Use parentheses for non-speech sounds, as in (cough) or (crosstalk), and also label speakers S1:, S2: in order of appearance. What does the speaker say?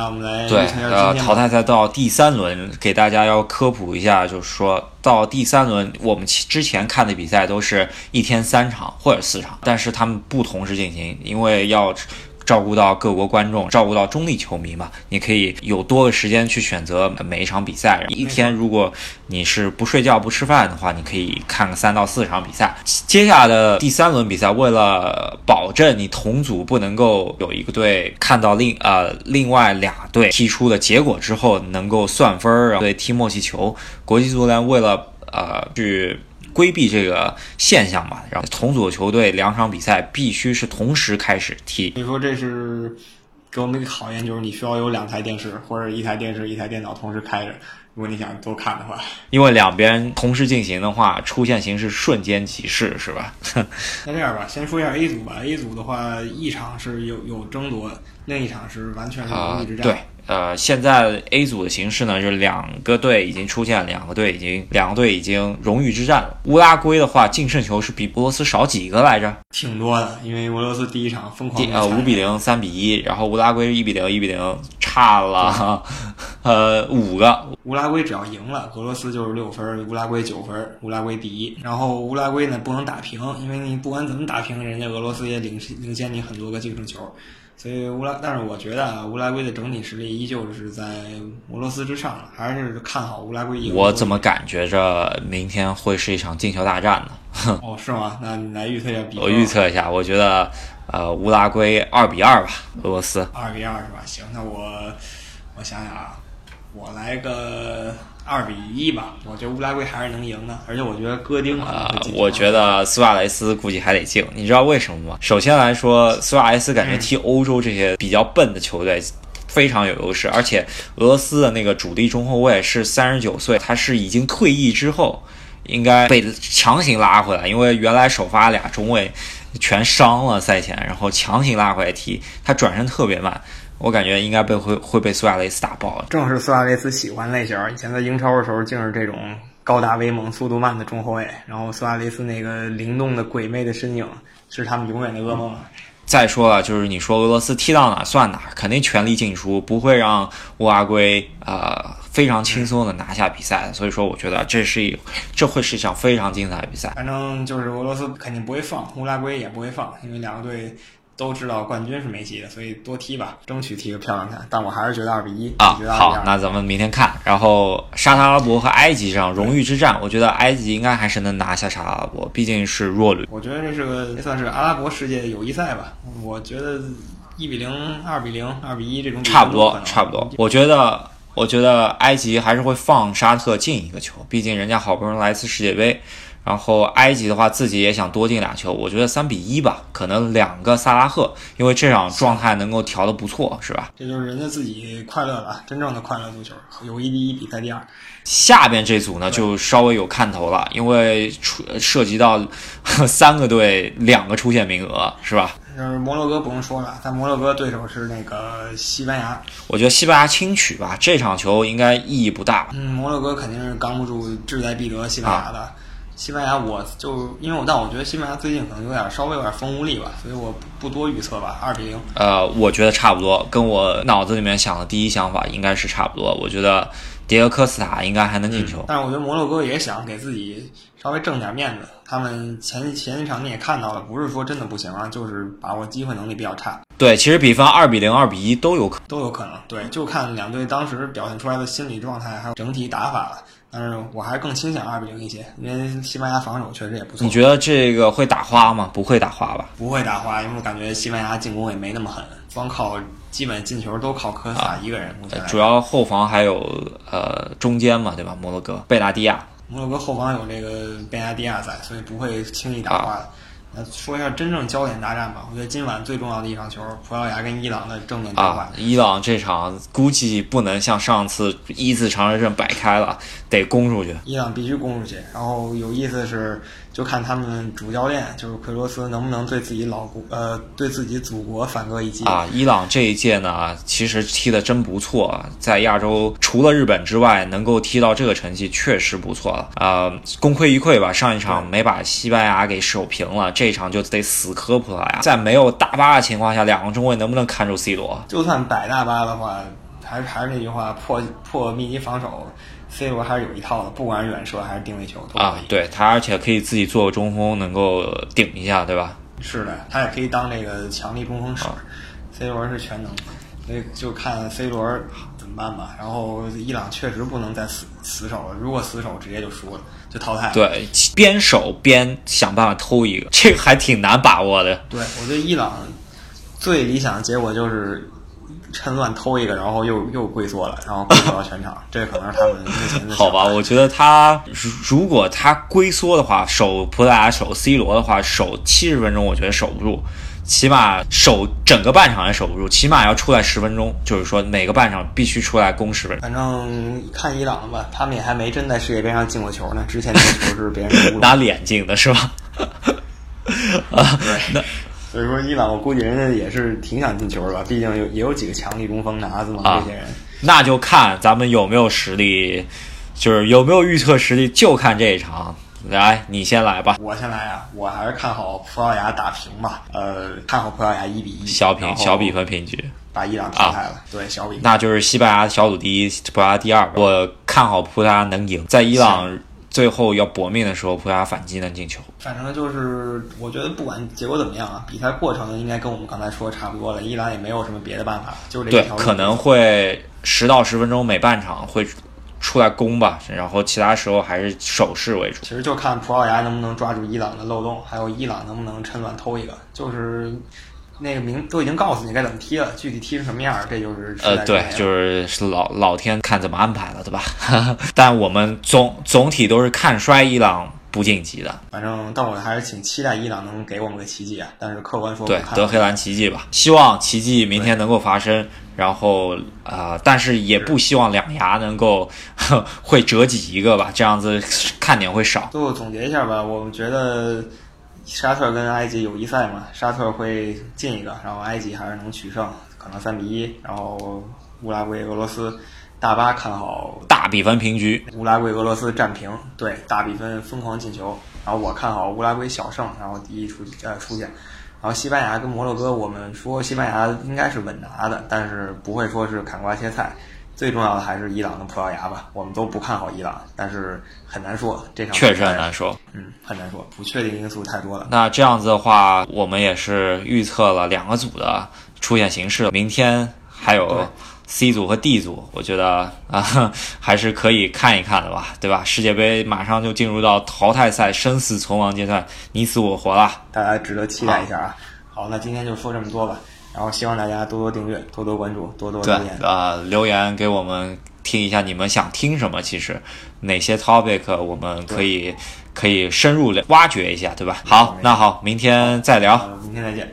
S1: 那我们来
S2: 对，呃，淘汰赛到第三轮，给大家要科普一下，就是说到第三轮，我们之前看的比赛都是一天三场或者四场，但是他们不同时进行，因为要。照顾到各国观众，照顾到中立球迷嘛，你可以有多个时间去选择每一场比赛。一天，如果你是不睡觉不吃饭的话，你可以看个三到四场比赛。接下来的第三轮比赛，为了保证你同组不能够有一个队看到另呃另外俩队踢出的结果之后能够算分儿，对踢默契球，国际足联为了呃去。规避这个现象吧，然后同组球队两场比赛必须是同时开始踢。
S1: 所以说这是给我们一个考验，就是你需要有两台电视或者一台电视一台电脑同时开着，如果你想多看的话。
S2: 因为两边同时进行的话，出现形势瞬间即逝，是吧？
S1: 那这样吧，先说一下 A 组吧。A 组的话，一场是有有争夺，另一场是完全是荣誉之战。
S2: 对。呃，现在 A 组的形式呢，是两个队已经出现，两个队已经两个队已经荣誉之战了。乌拉圭的话，净胜球是比俄罗斯少几个来着？
S1: 挺多的，因为俄罗斯第一场疯狂
S2: 呃五比零、三比一，然后乌拉圭一比零、一比零，差了呃五个。
S1: 乌拉圭只要赢了，俄罗斯就是六分，乌拉圭九分，乌拉圭第一。然后乌拉圭呢不能打平，因为你不管怎么打平，人家俄罗斯也领领先你很多个净胜球。所以乌拉，但是我觉得啊，乌拉圭的整体实力依旧是在俄罗斯之上，还是看好乌拉圭赢。
S2: 我怎么感觉着明天会是一场进球大战
S1: 呢？(laughs) 哦，是吗？那你来预测一下比
S2: 我预测一下，我觉得呃，乌拉圭二比二吧，俄罗斯。
S1: 二比二是吧？行，那我我想想啊，我来个。二比一吧，我觉得乌拉圭还是能赢的，而且我觉得戈丁
S2: 啊，我觉得苏亚雷斯估计还得进，你知道为什么吗？首先来说，苏亚雷斯感觉踢欧洲这些比较笨的球队非常有优势，而且俄罗斯的那个主力中后卫是三十九岁，他是已经退役之后应该被强行拉回来，因为原来首发俩中卫全伤了赛前，然后强行拉回来踢，他转身特别慢。我感觉应该被会会被苏亚雷斯打爆。
S1: 正是苏亚雷斯喜欢类型，以前在英超的时候竟是这种高大威猛、速度慢的中后卫。然后苏亚雷斯那个灵动的、鬼魅的身影，是他们永远的噩梦。
S2: 再说了，就是你说俄罗斯踢到哪算哪，肯定全力进出，不会让乌拉圭呃非常轻松的拿下比赛。所以说，我觉得这是一这会是一场非常精彩的比赛。
S1: 反正就是俄罗斯肯定不会放，乌拉圭也不会放，因为两个队。都知道冠军是梅西的，所以多踢吧，争取踢个漂亮看。但我还是觉得二比一
S2: 啊。好，那咱们明天看。然后沙特阿拉伯和埃及这场荣誉之战，我觉得埃及应该还是能拿下沙特阿拉伯，毕竟是弱旅。
S1: 我觉得这是个算是阿拉伯世界友谊赛吧。我觉得一比零、二比零、二比一这种
S2: 差不多，差不多。我觉得，我觉得埃及还是会放沙特进一个球，毕竟人家好不容易来一次世界杯。然后埃及的话，自己也想多进俩球，我觉得三比一吧，可能两个萨拉赫，因为这场状态能够调得不错，是吧？
S1: 这就是人家自己快乐了，真正的快乐足球，友谊第一，比赛第二。
S2: 下边这组呢，就稍微有看头了，因为出涉及到 (laughs) 三个队两个出线名额，是吧？
S1: 就是摩洛哥不用说了，但摩洛哥对手是那个西班牙，
S2: 我觉得西班牙轻取吧，这场球应该意义不大。
S1: 嗯，摩洛哥肯定是刚不住志在必得西班牙的。西班牙，我就因为我，但我觉得西班牙最近可能有点稍微有点风无力吧，所以我不多预测吧，二比零。
S2: 呃，我觉得差不多，跟我脑子里面想的第一想法应该是差不多。我觉得迭戈科斯塔应该还能进球，
S1: 但是我觉得摩洛哥也想给自己稍微挣点面子。他们前前几场你也看到了，不是说真的不行啊，就是把握机会能力比较差。
S2: 对，其实比分二比零、二比一都有可
S1: 都有可能。对，就看两队当时表现出来的心理状态还有整体打法了。但是我还是更倾向二比零一些，因为西班牙防守确实也不错。
S2: 你觉得这个会打花吗？不会打花吧？
S1: 不会打花，因为我感觉西班牙进攻也没那么狠，光靠基本进球都靠科斯塔一个人。
S2: 主要后防还有呃中间嘛，对吧？摩洛哥、贝纳迪亚。
S1: 摩洛哥后防有这个贝纳迪亚在，所以不会轻易打花的。那说一下真正焦点大战吧。我觉得今晚最重要的一场球，葡萄牙跟伊朗的正面对话。
S2: 伊朗这场估计不能像上次一次长蛇阵摆开了，得攻出去。
S1: 伊朗必须攻出去。然后有意思的是。就看他们主教练就是奎罗斯能不能对自己老国呃对自己祖国反戈一击
S2: 啊！伊朗这一届呢，其实踢的真不错，在亚洲除了日本之外，能够踢到这个成绩确实不错了啊！功亏一篑吧，上一场没把西班牙给守平了，这一场就得死磕葡萄牙。在没有大巴的情况下，两个中卫能不能看住 C 罗？
S1: 就算摆大巴的话。还是还是那句话，破破密集防守，C 罗还是有一套的，不管是远射还是定位球。
S2: 啊，对他，而且可以自己做个中锋，能够顶一下，对吧？
S1: 是的，他也可以当这个强力中锋使。C 罗是全能，所以就看 C 罗怎么办吧。然后伊朗确实不能再死死守了，如果死守直接就输了，就淘汰。
S2: 对，边守边想办法偷一个，这个还挺难把握的。
S1: 对，我觉得伊朗最理想的结果就是趁乱偷一个，然后又又龟缩了，然后龟缩到全场，(laughs) 这可能是他们目前的
S2: 好吧，我觉得他如如果他龟缩的话，守葡萄牙守 C 罗的话，守七十分钟，我觉得守不住，起码守整个半场也守不住，起码要出来十分钟，就是说每个半场必须出来攻十分钟。
S1: 反正看伊朗吧，他们也还没真在世界杯上进过球呢。之前那个球是别人。(laughs)
S2: 拿脸进的是吧？(laughs) 啊，
S1: 对，所以说伊朗，我估计人家也是挺想进球的吧，毕竟有也有几个强力中锋，拿子嘛
S2: 啊
S1: 这些人。
S2: 那就看咱们有没有实力，就是有没有预测实力，就看这一场。来，你先来吧，
S1: 我先来啊，我还是看好葡萄牙打平吧，呃，看好葡萄牙一比一，
S2: 小平小比分平局，
S1: 把伊朗淘汰了，对，小比。
S2: 那就是西班牙小组第一，葡萄牙第二。我看好葡萄牙能赢，在伊朗最后要搏命的时候，葡萄牙反击能进球。
S1: 反正就是，我觉得不管结果怎么样啊，比赛过程应该跟我们刚才说的差不多了。伊朗也没有什么别的办法，就这一
S2: 对
S1: 条，路
S2: 可能会十到十分钟每半场会出来攻吧，然后其他时候还是守势为主。
S1: 其实就看葡萄牙能不能抓住伊朗的漏洞，还有伊朗能不能趁乱偷一个。就是那个名都已经告诉你该怎么踢了，具体踢成什么样儿，这就是
S2: 呃，对就是老老天看怎么安排了，对吧？(laughs) 但我们总总体都是看衰伊朗不晋级的。
S1: 反正，但我还是挺期待伊朗能给我们个奇迹啊。但是客观说，
S2: 对德黑兰奇迹吧，希望奇迹明天能够发生。然后啊、呃但是也不希望两牙能够 (laughs) 会折戟一个吧，这样子看点会少。
S1: 最后总结一下吧，我们觉得沙特跟埃及友谊赛嘛，沙特会进一个，然后埃及还是能取胜，可能三比一。然后乌拉圭、俄罗斯，大巴看好
S2: 大比分平局，
S1: 乌拉圭、俄罗斯战平，对，大比分疯狂进球。然后我看好乌拉圭小胜，然后第一出呃出现。然后西班牙跟摩洛哥，我们说西班牙应该是稳拿的，但是不会说是砍瓜切菜。最重要的还是伊朗跟葡萄牙吧，我们都不看好伊朗，但是很难说这场
S2: 确实很难说。
S1: 嗯，很难说，不确定因素太多了。
S2: 那这样子的话，我们也是预测了两个组的出现形式。明天还有 C 组和 D 组，我觉得啊还是可以看一看的吧，对吧？世界杯马上就进入到淘汰赛生死存亡阶段，你死我活了。
S1: 大家值得期待一下啊！好，那今天就说这么多吧，然后希望大家多多订阅、多多关注、多多
S2: 对
S1: 留言。，
S2: 呃，留言给我们听一下，你们想听什么？其实哪些 topic 我们可以可以深入了挖掘一下，对吧？好，那好，明天再聊。
S1: 呃，明天再见。